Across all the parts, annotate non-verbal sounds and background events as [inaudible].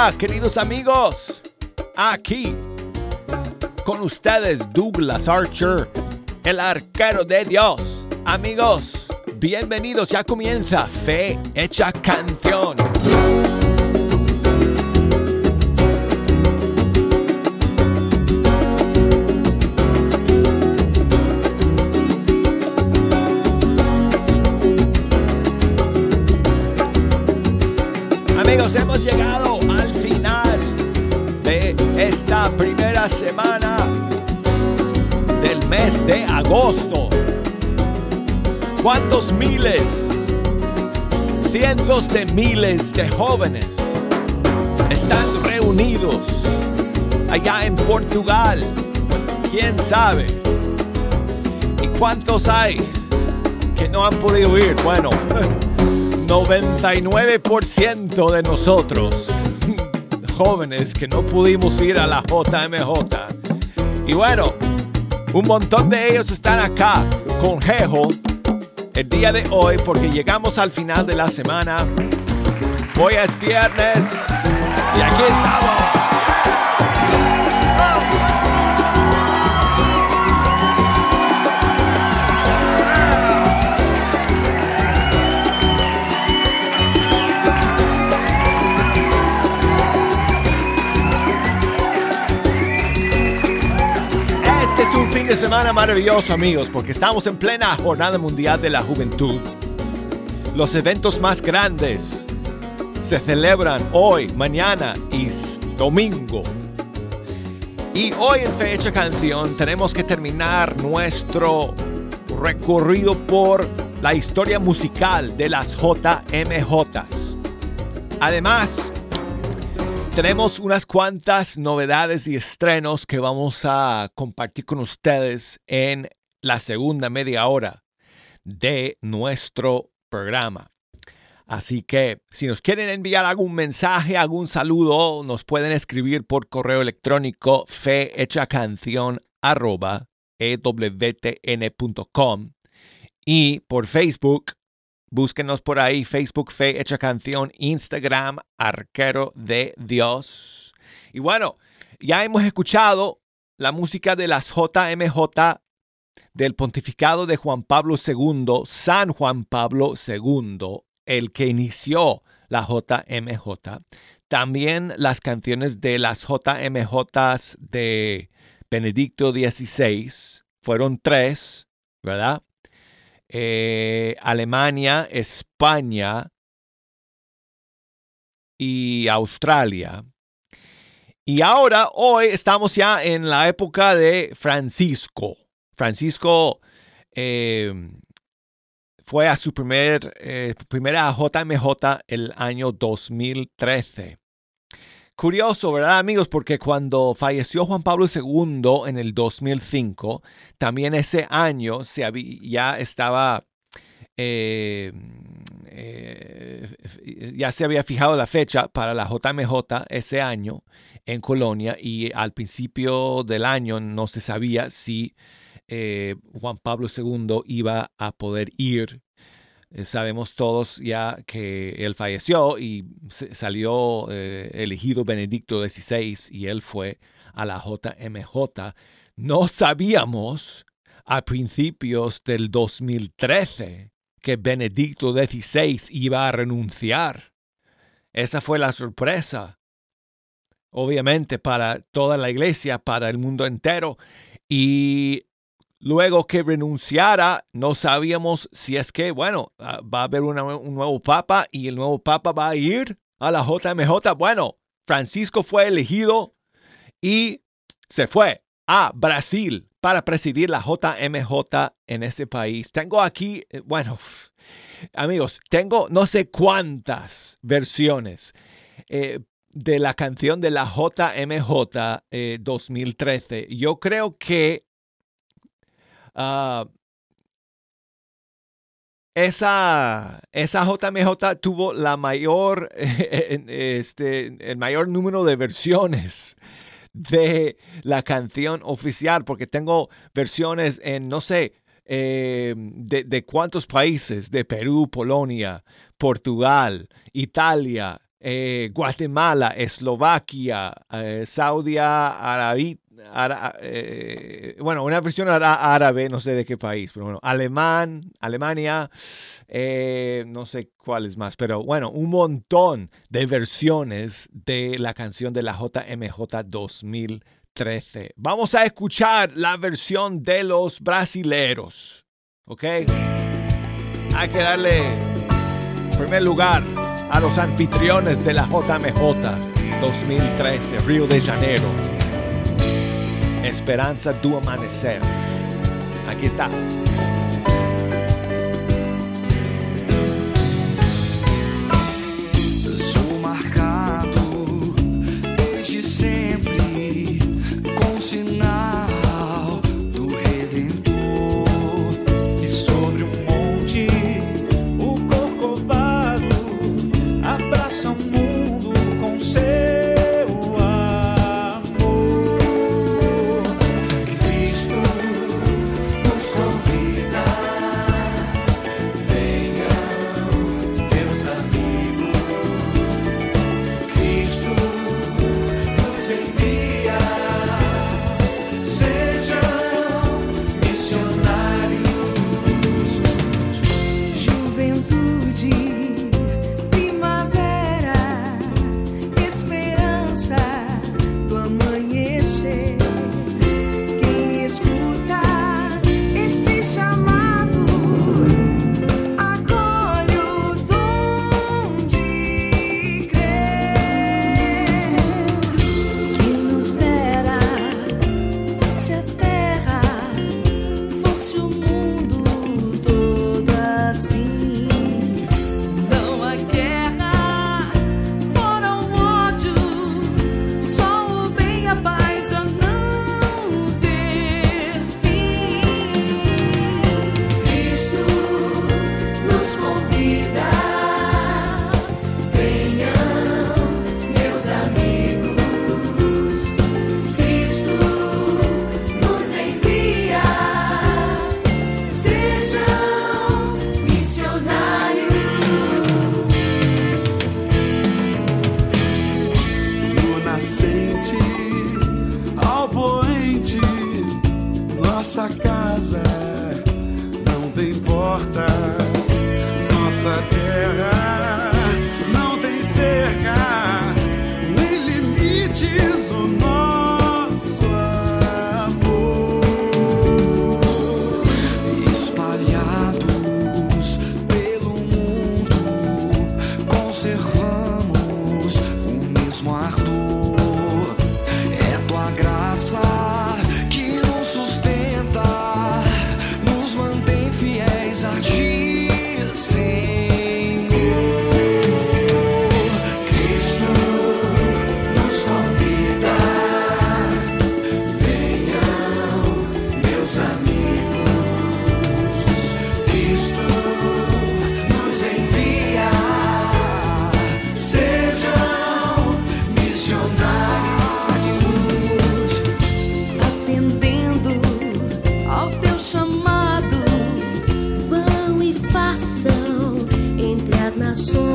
Queridos amigos. Aquí con ustedes Douglas Archer, el arquero de Dios. Amigos, bienvenidos. Ya comienza Fe Hecha Canción. Semana del mes de agosto. ¿Cuántos miles, cientos de miles de jóvenes están reunidos allá en Portugal? ¿Quién sabe? ¿Y cuántos hay que no han podido ir? Bueno, [laughs] 99% de nosotros, jóvenes que no pudimos ir a la JMJ. Y bueno, un montón de ellos están acá con Jejo el día de hoy porque llegamos al final de la semana. Hoy es viernes y aquí estamos. Semana maravilloso, amigos, porque estamos en plena Jornada Mundial de la Juventud. Los eventos más grandes se celebran hoy, mañana y domingo. Y hoy en Fecha Canción tenemos que terminar nuestro recorrido por la historia musical de las JMJs. Además, tenemos unas cuantas novedades y estrenos que vamos a compartir con ustedes en la segunda media hora de nuestro programa. Así que si nos quieren enviar algún mensaje, algún saludo, nos pueden escribir por correo electrónico fehechacanción arroba ewtn.com y por Facebook Búsquenos por ahí, Facebook Fe Hecha Canción, Instagram Arquero de Dios. Y bueno, ya hemos escuchado la música de las JMJ del pontificado de Juan Pablo II, San Juan Pablo II, el que inició la JMJ. También las canciones de las JMJ de Benedicto XVI, fueron tres, ¿verdad? Eh, Alemania, España y Australia. Y ahora, hoy estamos ya en la época de Francisco. Francisco eh, fue a su primer, eh, primera JMJ el año 2013. Curioso, ¿verdad amigos? Porque cuando falleció Juan Pablo II en el 2005, también ese año se había, ya estaba, eh, eh, ya se había fijado la fecha para la JMJ ese año en Colonia y al principio del año no se sabía si eh, Juan Pablo II iba a poder ir sabemos todos ya que él falleció y salió eh, elegido Benedicto XVI y él fue a la JMJ. No sabíamos a principios del 2013 que Benedicto XVI iba a renunciar. Esa fue la sorpresa, obviamente, para toda la iglesia, para el mundo entero. Y Luego que renunciara, no sabíamos si es que, bueno, ah, va a haber un nuevo papa y el nuevo papa va a ir a la JMJ. Bueno, Francisco fue elegido y se fue a Brasil para presidir la JMJ en ese país. Tengo aquí, eh, bueno, [sighs] amigos, tengo no sé cuántas versiones eh, de la canción de la JMJ eh, 2013. Yo creo que Ah, esa, esa JMJ tuvo la mayor, [laughs] este, el mayor número de versiones de la canción oficial, porque tengo versiones en, no sé, eh, de, de cuántos países, de Perú, Polonia, Portugal, Italia, eh, Guatemala, Eslovaquia, eh, Saudi Arabia, eh, bueno, una versión árabe, no sé de qué país, pero bueno, alemán, Alemania, no sé cuáles más, pero bueno, un montón de versiones de la canción de la JMJ 2013. Vamos a escuchar la versión de los brasileros, ¿ok? Hay que darle primer lugar a los anfitriones de la JMJ 2013, Río de Janeiro. Esperanza do Amanecer. Aquí está. corações.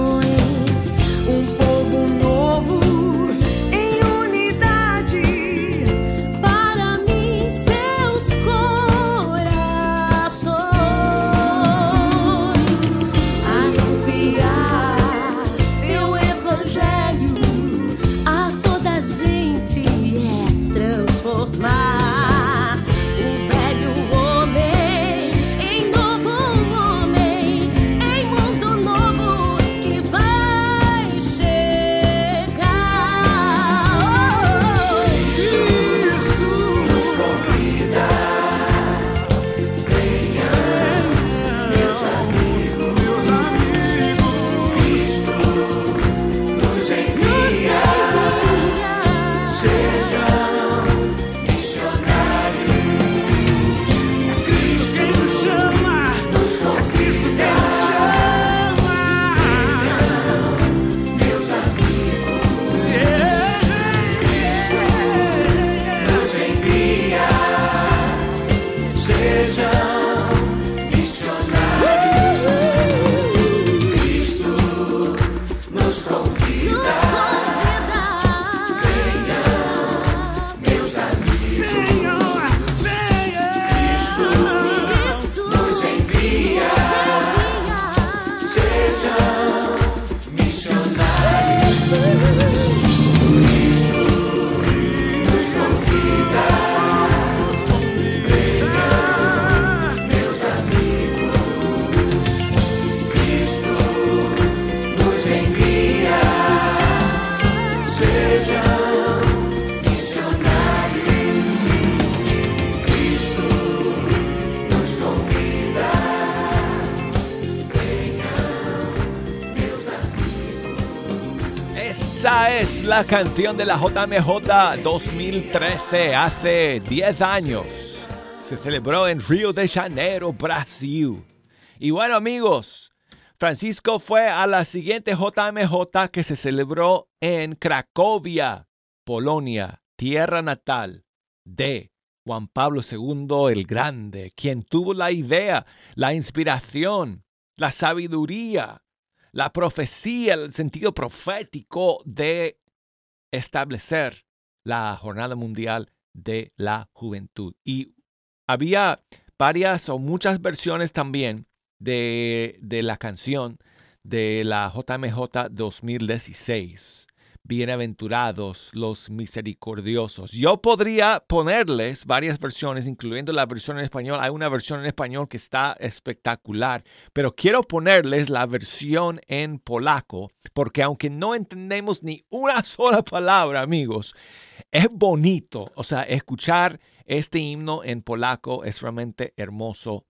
La canción de la JMJ 2013, hace 10 años. Se celebró en Río de Janeiro, Brasil. Y bueno amigos, Francisco fue a la siguiente JMJ que se celebró en Cracovia, Polonia, tierra natal de Juan Pablo II el Grande, quien tuvo la idea, la inspiración, la sabiduría la profecía, el sentido profético de establecer la Jornada Mundial de la Juventud. Y había varias o muchas versiones también de, de la canción de la JMJ 2016 bienaventurados los misericordiosos. Yo podría ponerles varias versiones, incluyendo la versión en español. Hay una versión en español que está espectacular, pero quiero ponerles la versión en polaco, porque aunque no entendemos ni una sola palabra, amigos, es bonito. O sea, escuchar este himno en polaco es realmente hermoso.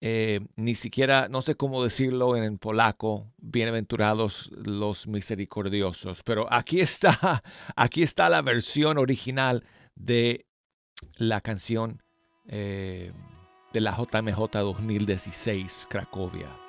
Eh, ni siquiera, no sé cómo decirlo en polaco, bienaventurados los misericordiosos, pero aquí está, [laughs] aquí está la versión original de la canción eh, de la JMJ 2016, Cracovia.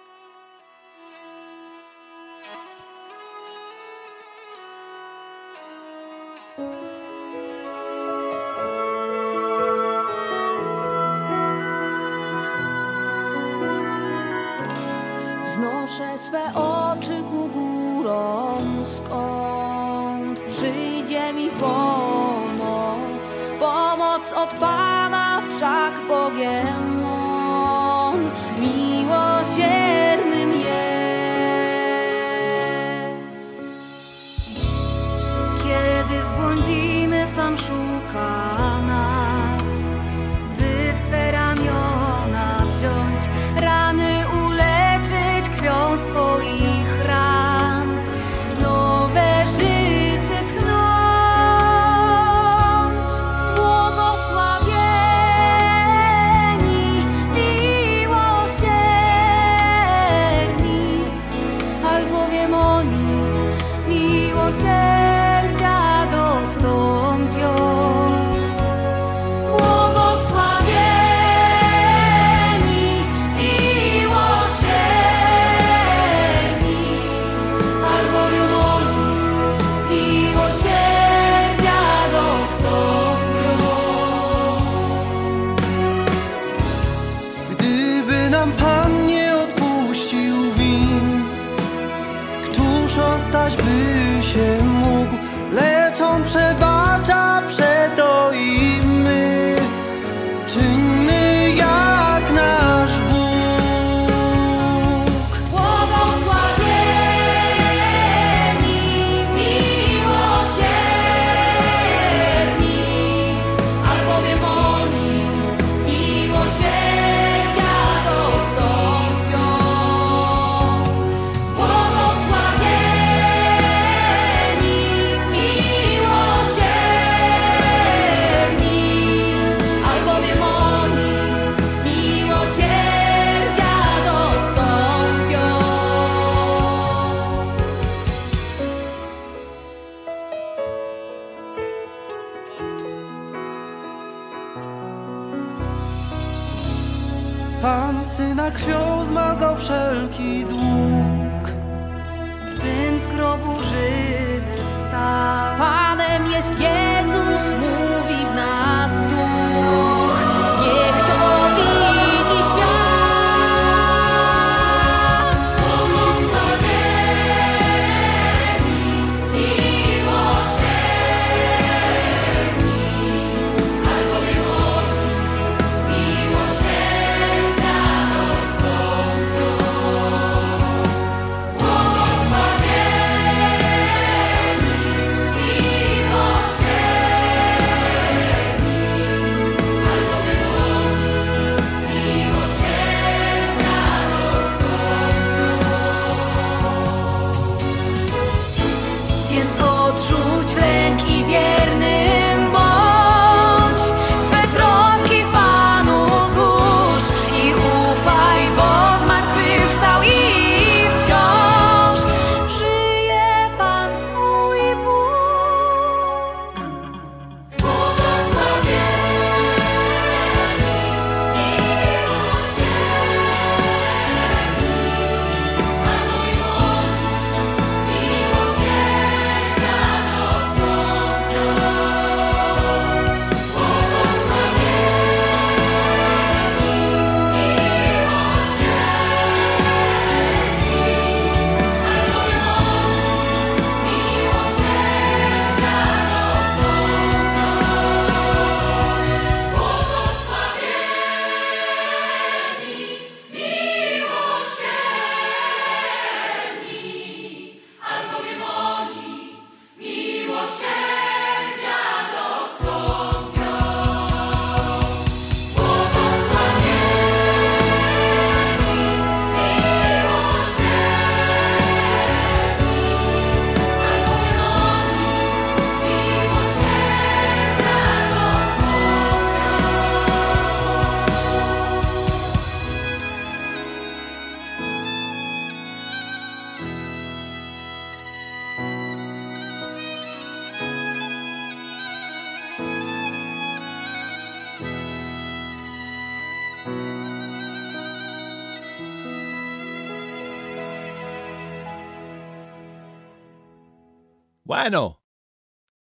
Bueno,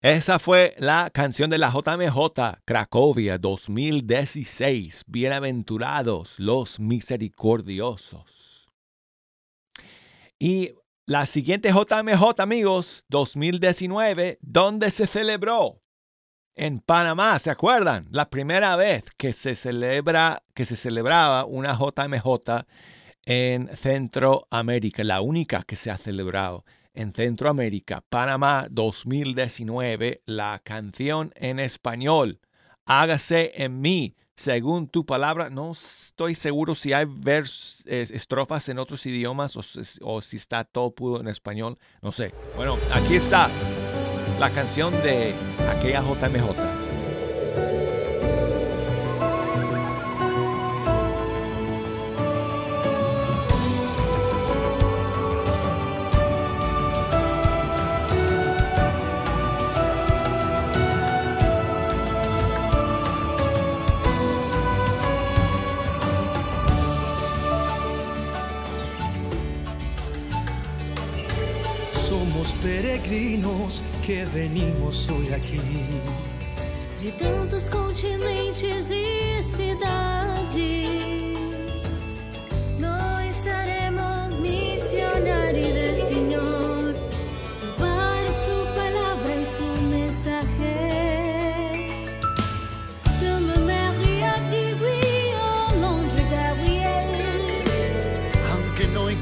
esa fue la canción de la JMJ Cracovia 2016. Bienaventurados los misericordiosos. Y la siguiente JMJ, amigos, 2019, ¿dónde se celebró? En Panamá, ¿se acuerdan? La primera vez que se celebra, que se celebraba una JMJ en Centroamérica, la única que se ha celebrado en Centroamérica, Panamá 2019, la canción en español, hágase en mí, según tu palabra. No estoy seguro si hay vers, es- estrofas en otros idiomas o, o si está todo puro en español, no sé. Bueno, aquí está la canción de aquella JMJ. Peregrinos que venimos hoy aquí. de tantos continentes e cidades. Nós seremos missionários del Senhor, llevar su palabra y su mensaje.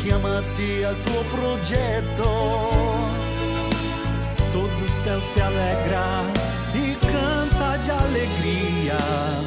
Chiamati al tuo progetto, céu se alegra e canta de alegria.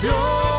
canción.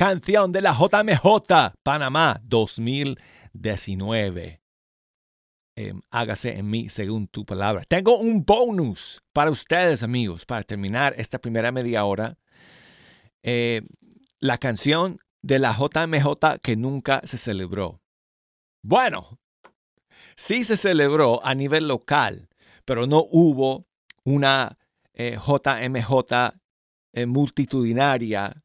Canción de la JMJ Panamá 2019. Em, hágase en mí según tu palabra. Tengo un bonus para ustedes, amigos, para terminar esta primera media hora. Eh, la canción de la JMJ que nunca se celebró. Bueno, sí se celebró a nivel local, pero no hubo una eh, JMJ eh, multitudinaria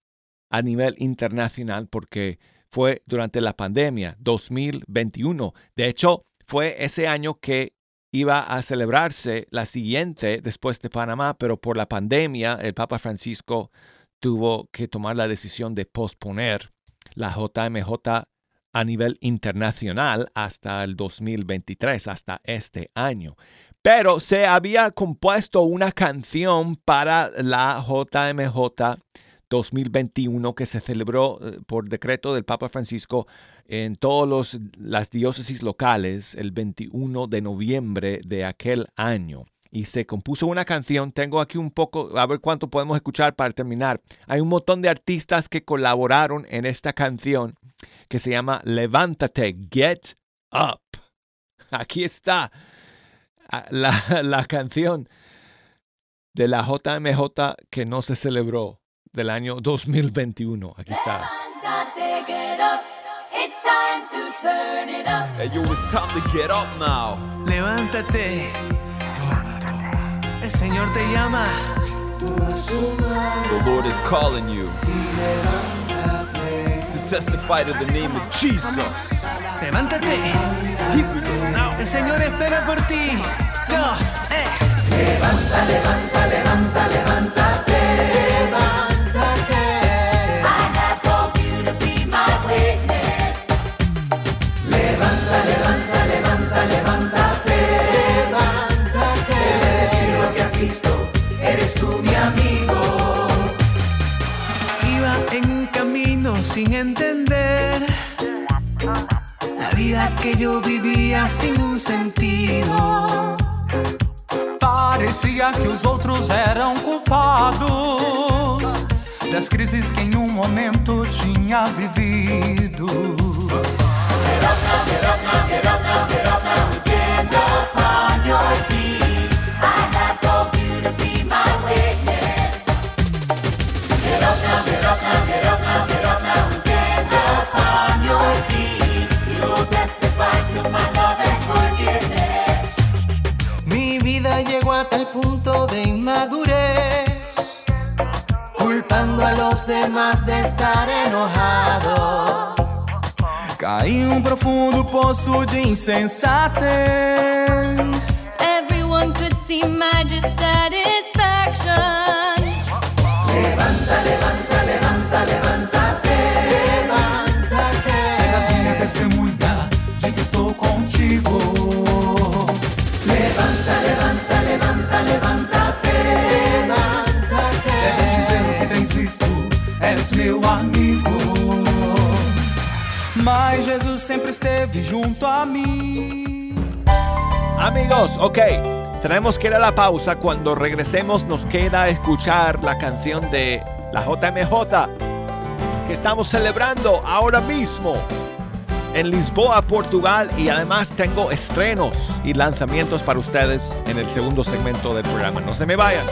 a nivel internacional porque fue durante la pandemia 2021. De hecho, fue ese año que iba a celebrarse la siguiente después de Panamá, pero por la pandemia el Papa Francisco tuvo que tomar la decisión de posponer la JMJ a nivel internacional hasta el 2023, hasta este año. Pero se había compuesto una canción para la JMJ 2021 que se celebró eh, por decreto del Papa Francisco en todas las diócesis locales el 21 de noviembre de aquel año. Y se compuso una canción, tengo aquí un poco, a ver cuánto podemos escuchar para terminar. Hay un montón de artistas que colaboraron en esta canción que se llama Levántate, Get Up. [laughs] Aquí está ah, la, [laughs] la canción de la JMJ que no se celebró del año 2021. Aquí está. Levántate, get up. It's time to turn it up. Hey, yo, it's time to get up now. Levántate. Toma, toma. El Señor te llama. The Lord is calling you to testify to the name of Jesus. Levántate. El Señor espera por ti. Yo, eh. I Iba en camino sin entender la vida que yo vivía sin un sentido. Parecia que os outros eram culpados das crises que em um momento tinha vivido. I llegó a tal punto de inmadurez, culpando a los demás de estar enojado. Caí em um profundo poço de insensatez. Everyone could see my dissatisfaction. Jesus sempre junto a mim. Amigos, ok, tenemos que ir a la pausa. Cuando regresemos nos queda escuchar la canción de la JMJ que estamos celebrando ahora mismo en Lisboa, Portugal. Y además tengo estrenos y lanzamientos para ustedes en el segundo segmento del programa. No se me vayan.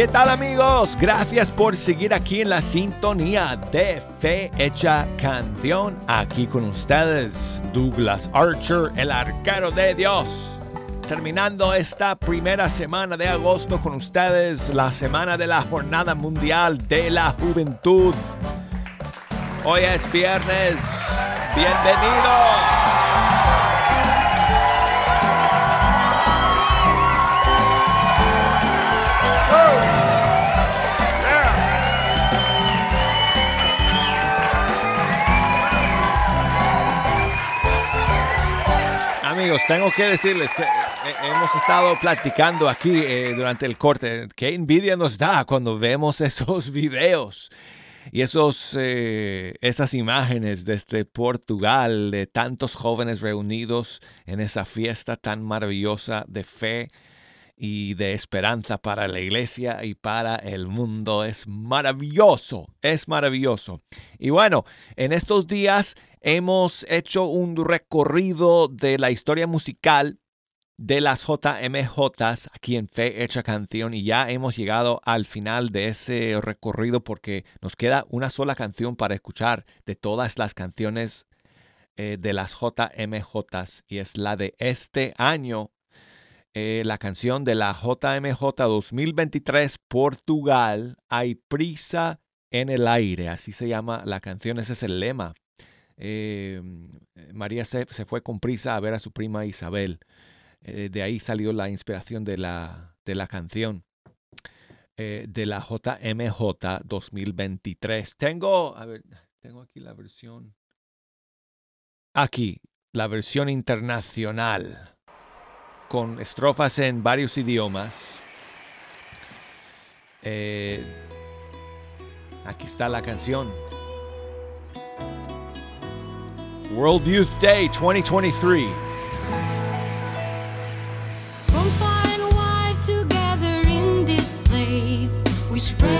¿Qué tal amigos? Gracias por seguir aquí en la sintonía de Fe Hecha Canción. Aquí con ustedes, Douglas Archer, el arquero de Dios. terminando esta primera semana de agosto con ustedes, la semana de la Jornada Mundial de la Juventud. Hoy es viernes. Bienvenido. Amigos, tengo que decirles que eh, hemos estado platicando aquí eh, durante el corte. Qué envidia nos da cuando vemos [laughs] esos videos y esos, eh, esas imágenes desde Portugal de tantos jóvenes reunidos en esa fiesta tan maravillosa de fe y de esperanza para la iglesia y para el mundo. Es maravilloso, es maravilloso. Y bueno, en estos días hemos hecho un recorrido de la historia musical de las JMJs aquí en Fe Hecha Canción y ya hemos llegado al final de ese recorrido porque nos queda una sola canción para escuchar de todas las canciones eh, de las JMJs y es la de este año, eh, la canción de la JMJ 2023 Portugal, Hay prisa en el aire, así se llama la canción, ese es el lema. Eh, María se, fue con prisa a ver a su prima Isabel. Eh, de ahí salió la inspiración de la, de la canción eh, de la JMJ 2023. Tengo, tengo aquí la versión. Aquí, la versión internacional, con estrofas en varios idiomas. Aquí está la canción. World Youth Day 2023. From far and wide together in this place, we spread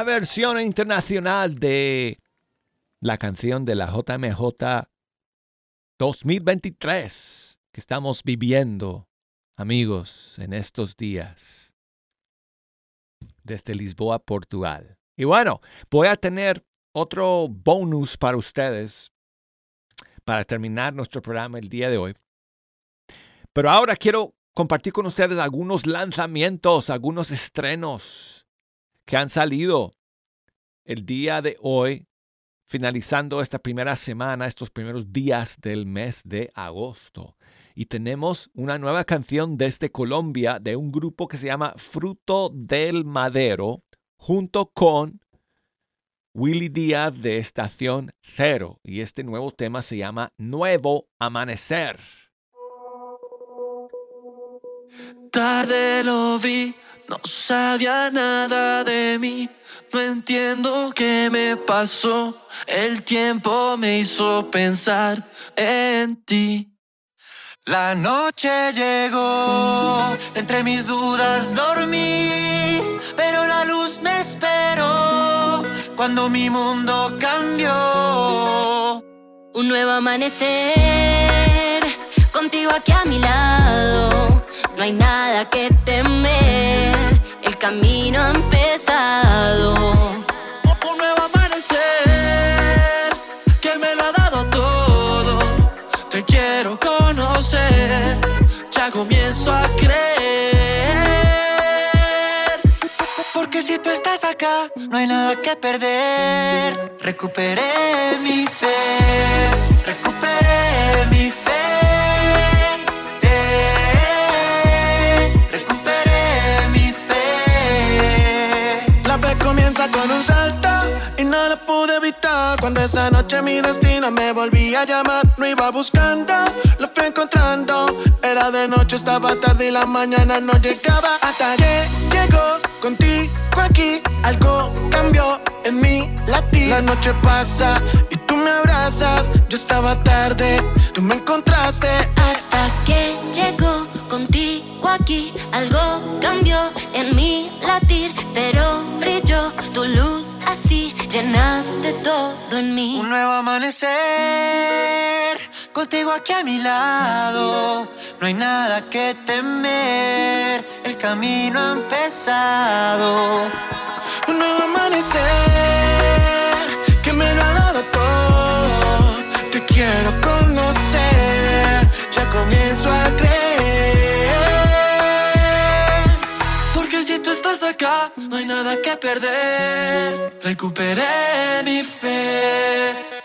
La versión internacional de la canción de la JMJ 2023 que estamos viviendo, amigos, en estos días desde Lisboa, Portugal. Y bueno, voy a tener otro bonus para ustedes para terminar nuestro programa el día de hoy. Pero ahora quiero compartir con ustedes algunos lanzamientos, algunos estrenos que han salido el día de hoy, finalizando esta primera semana, estos primeros días del mes de agosto. Y tenemos una nueva canción desde Colombia de un grupo que se llama Fruto del Madero, junto con Willy Díaz de Estación Cero. Y este nuevo tema se llama Nuevo Amanecer. Tarde lo vi, no sabía nada de mí. No entiendo qué me pasó. El tiempo me hizo pensar en ti. La noche llegó, entre mis dudas dormí, pero la luz me esperó cuando mi mundo cambió. Un nuevo amanecer, contigo aquí a mi lado. No hay nada que temer, el camino ha empezado. Un nuevo amanecer que me lo ha dado todo. Te quiero conocer, ya comienzo a creer. Porque si tú estás acá, no hay nada que perder. Recuperé mi fe, recuperé Cuando esa noche mi destino me volvía a llamar, no iba buscando, lo fui encontrando. Era de noche, estaba tarde y la mañana no llegaba. Hasta que llegó contigo aquí, algo cambió en mi latir. La noche pasa y tú me abrazas. Yo estaba tarde, tú me encontraste. Hasta que llegó contigo aquí, algo cambió en mi latir, pero brilló tu luz así, llenaste todo en mí. Un nuevo amanecer, contigo aquí a mi lado. No hay nada que temer, el camino ha empezado. Un nuevo amanecer que me lo ha dado todo. Te quiero conocer, ya comienzo a creer. Si tú estás acá, no hay nada que perder. Recuperé mi fe.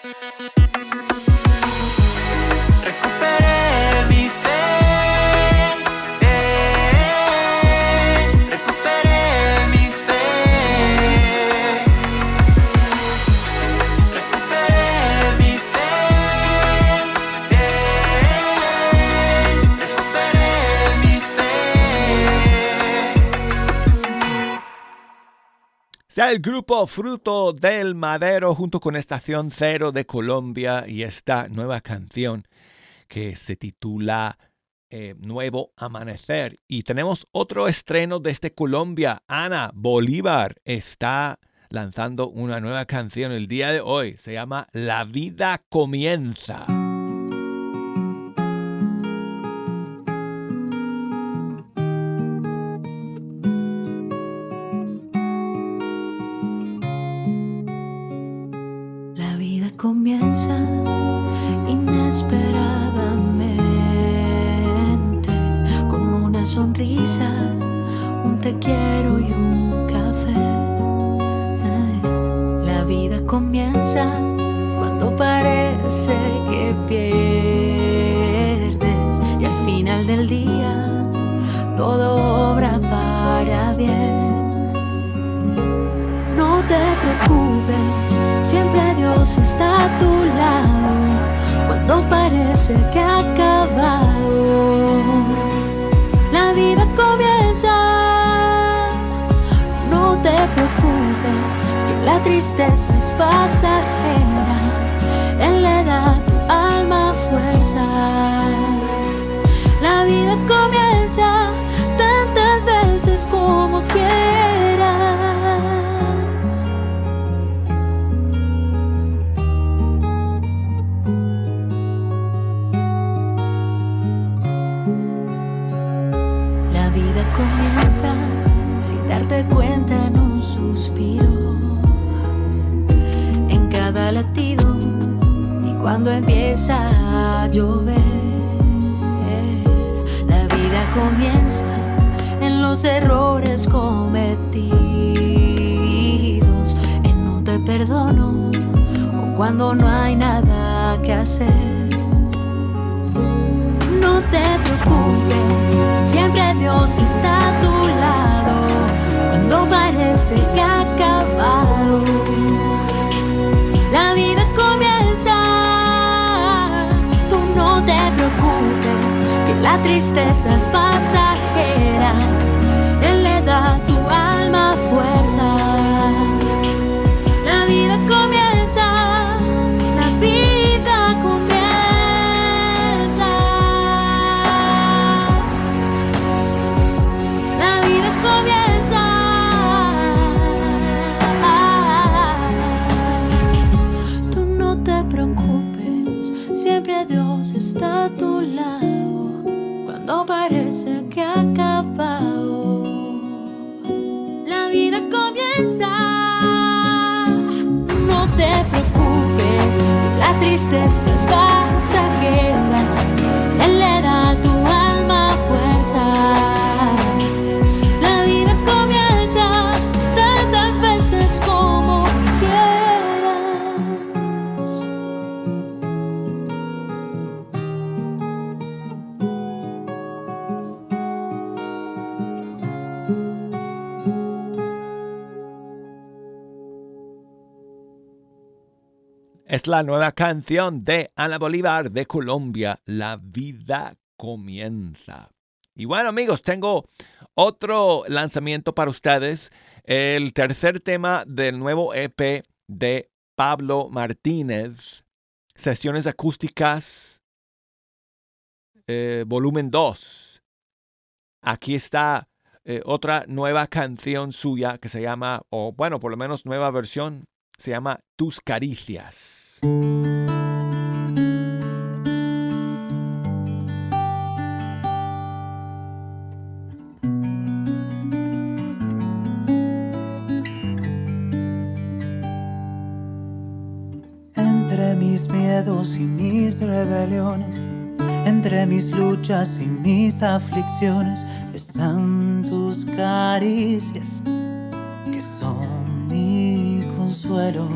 Sea el grupo Fruto del Madero junto con Estación Cero de Colombia y esta nueva canción que se titula eh, Nuevo Amanecer. Y tenemos otro estreno desde Colombia. Ana Bolívar está lanzando una nueva canción el día de hoy. Se llama La vida comienza. Comienza inesperadamente con una sonrisa, un te quiero y un café. La vida comienza cuando parece que pierdes y al final del día todo obra para bien. No te preocupes, Está a tu lado cuando parece que ha acabado. La vida comienza, no te preocupes, que la tristeza es pasajera. Él le da a tu alma fuerza. La vida comienza cuenta en un suspiro, en cada latido y cuando empieza a llover. La vida comienza en los errores cometidos, en un te perdono o cuando no hay nada que hacer. No te preocupes, siempre Dios está a tu lado cuando parece que ha acabado. La vida comienza, tú no te preocupes, que la tristeza es pasajera. Él le da a tu alma fuerzas. La tristeza es Es la nueva canción de Ana Bolívar de Colombia, La vida comienza. Y bueno amigos, tengo otro lanzamiento para ustedes, el tercer tema del nuevo EP de Pablo Martínez, Sesiones Acústicas, eh, volumen 2. Aquí está eh, otra nueva canción suya que se llama, o bueno, por lo menos nueva versión, se llama Tus Caricias. Entre mis miedos y mis rebeliones, entre mis luchas y mis aflicciones, están tus caricias, que son mi consuelo.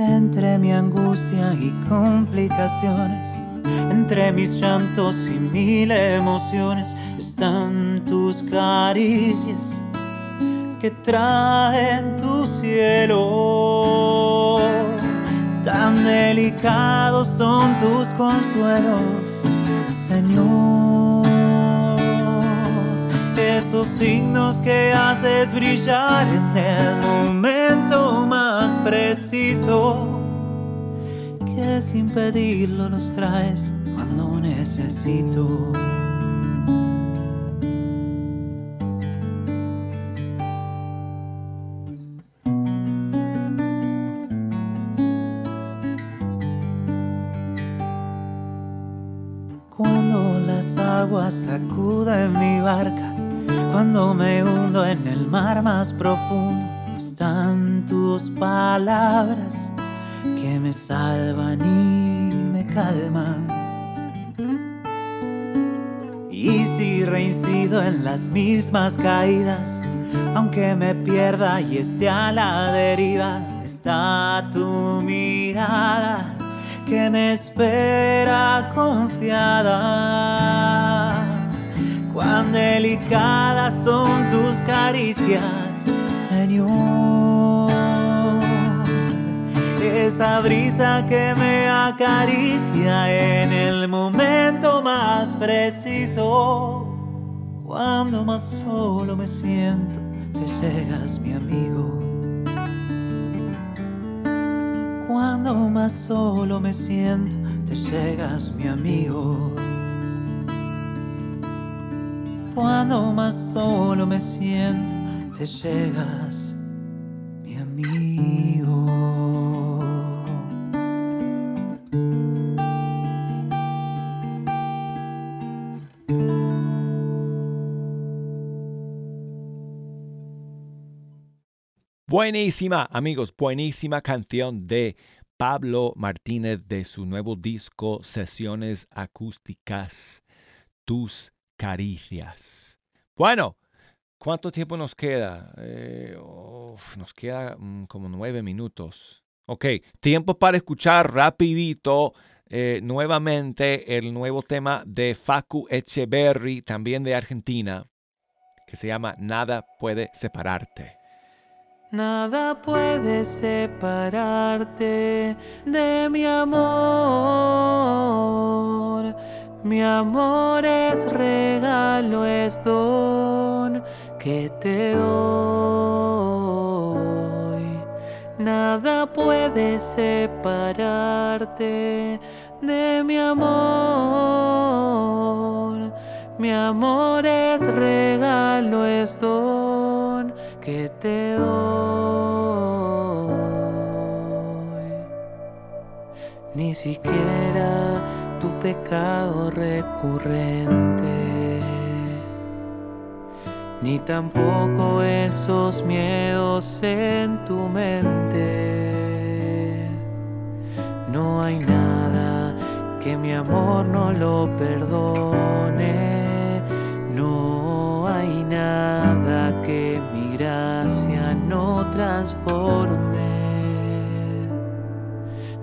Entre mi angustia y complicaciones, entre mis llantos y mil emociones, están tus caricias que traen tu cielo. Tan delicados son tus consuelos, Señor. Esos signos que haces brillar en el momento preciso, que sin pedirlo los traes cuando necesito. Cuando las aguas sacuden mi barca, cuando me hundo en el mar más profundo, están tus palabras que me salvan y me calman. Y si reincido en las mismas caídas, aunque me pierda y esté a la deriva, está tu mirada que me espera confiada. Cuán delicadas son tus caricias, Señor. Esa brisa que me acaricia en el momento más preciso. Cuando más solo me siento, te llegas, mi amigo. Cuando más solo me siento, te llegas, mi amigo. Cuando más solo me siento, te llegas, Buenísima, amigos, buenísima canción de Pablo Martínez de su nuevo disco Sesiones Acústicas, Tus Caricias. Bueno, ¿cuánto tiempo nos queda? Eh, nos queda mm, como nueve minutos. Ok, tiempo para escuchar rapidito eh, nuevamente el nuevo tema de Facu Echeverry, también de Argentina, que se llama Nada puede separarte. Nada puede separarte de mi amor. Mi amor es regalo, es don que te doy. Nada puede separarte de mi amor. Mi amor es regalo, es don que te doy. Ni siquiera tu pecado recurrente, ni tampoco esos miedos en tu mente. No hay nada que mi amor no lo perdone. No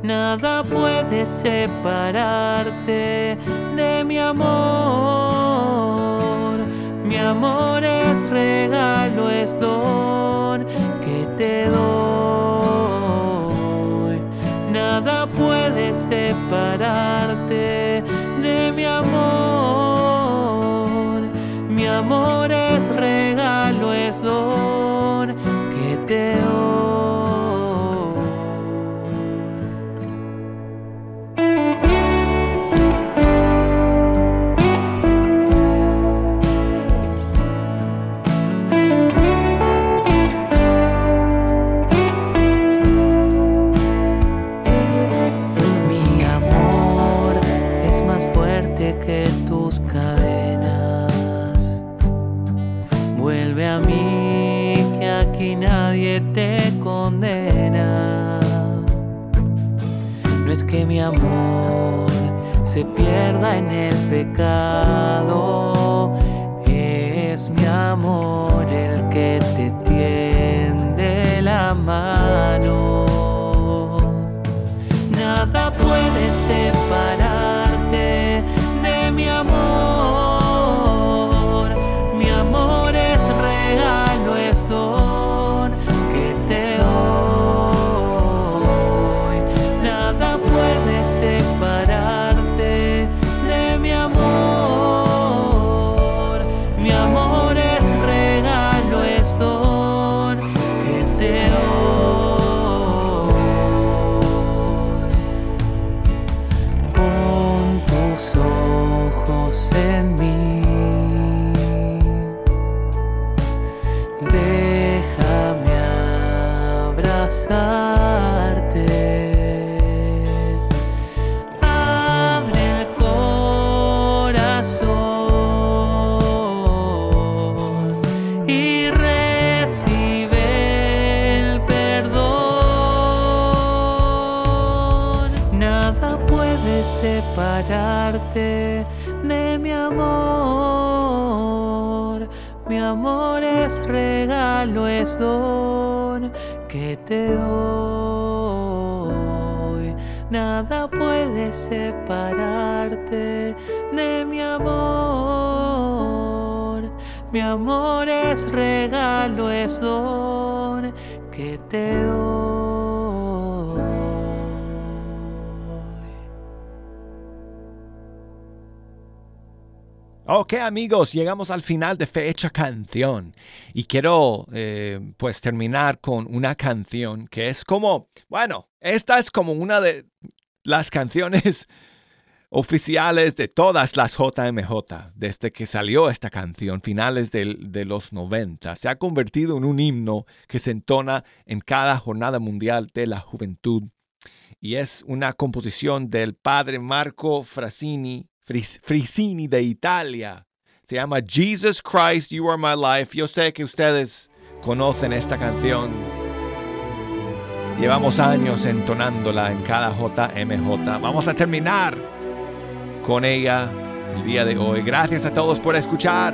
Nada puede separarte de mi amor. Mi amor es regalo, es don que te doy. Nada puede separarte de mi amor. Mi amor es regalo, es don que te. En el pecado. Amigos, llegamos al final de Fecha Canción y quiero eh, pues terminar con una canción que es como, bueno, esta es como una de las canciones [laughs] oficiales de todas las JMJ desde que salió esta canción, finales del- de los 90. Se ha convertido en un himno que se entona en cada jornada mundial de la juventud y es una composición del padre Marco Frasini, Fris- Frisini de Italia. Se llama Jesus Christ, You Are My Life. Yo sé que ustedes conocen esta canción Llevamos años entonándola en cada JMJ. Vamos a terminar con ella el día de hoy. Gracias a todos por escuchar.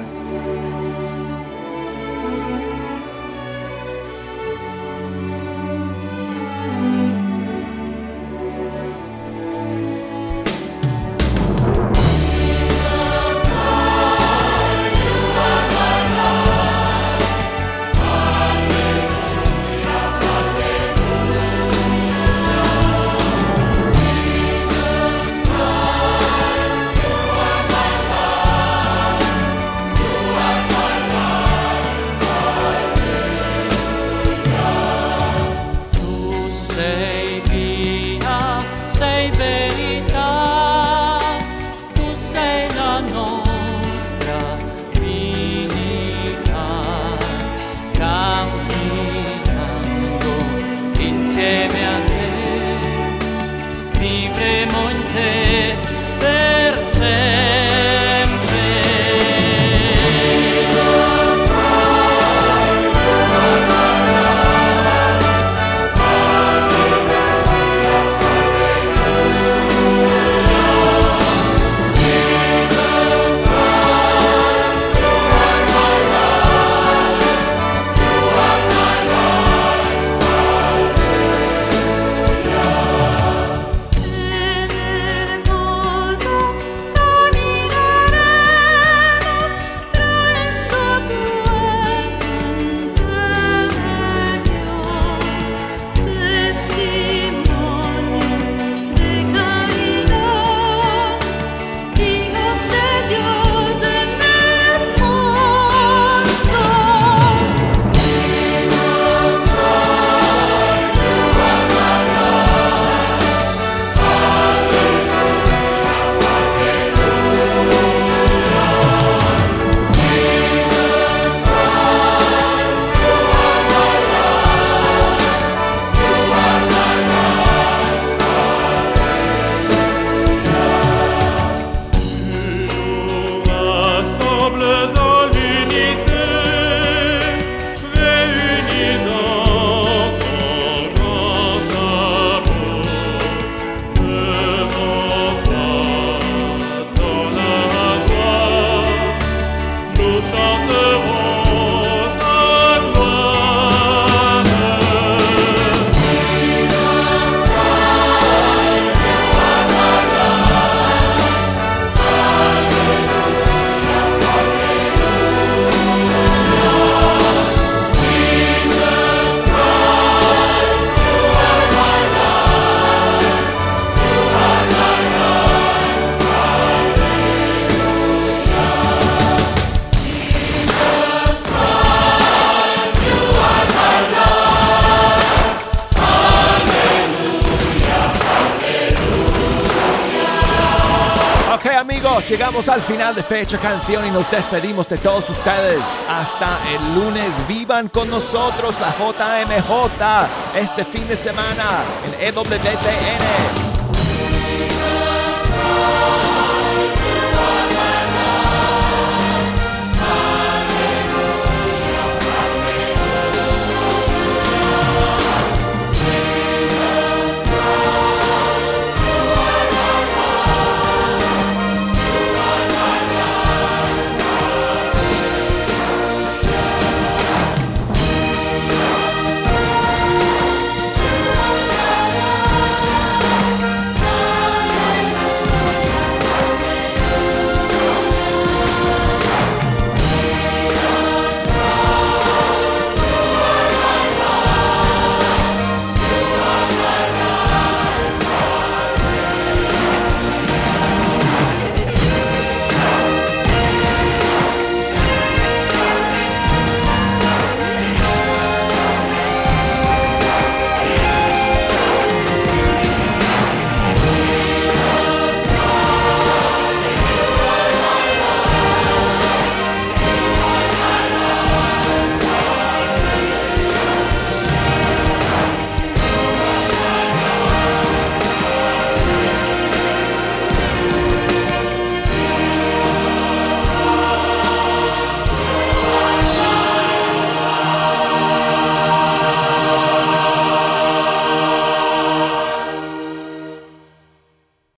Amigos, llegamos al final de Fecha Canción y nos despedimos de todos ustedes. Hasta el lunes, vivan con nosotros la JMJ este fin de semana en EWTN.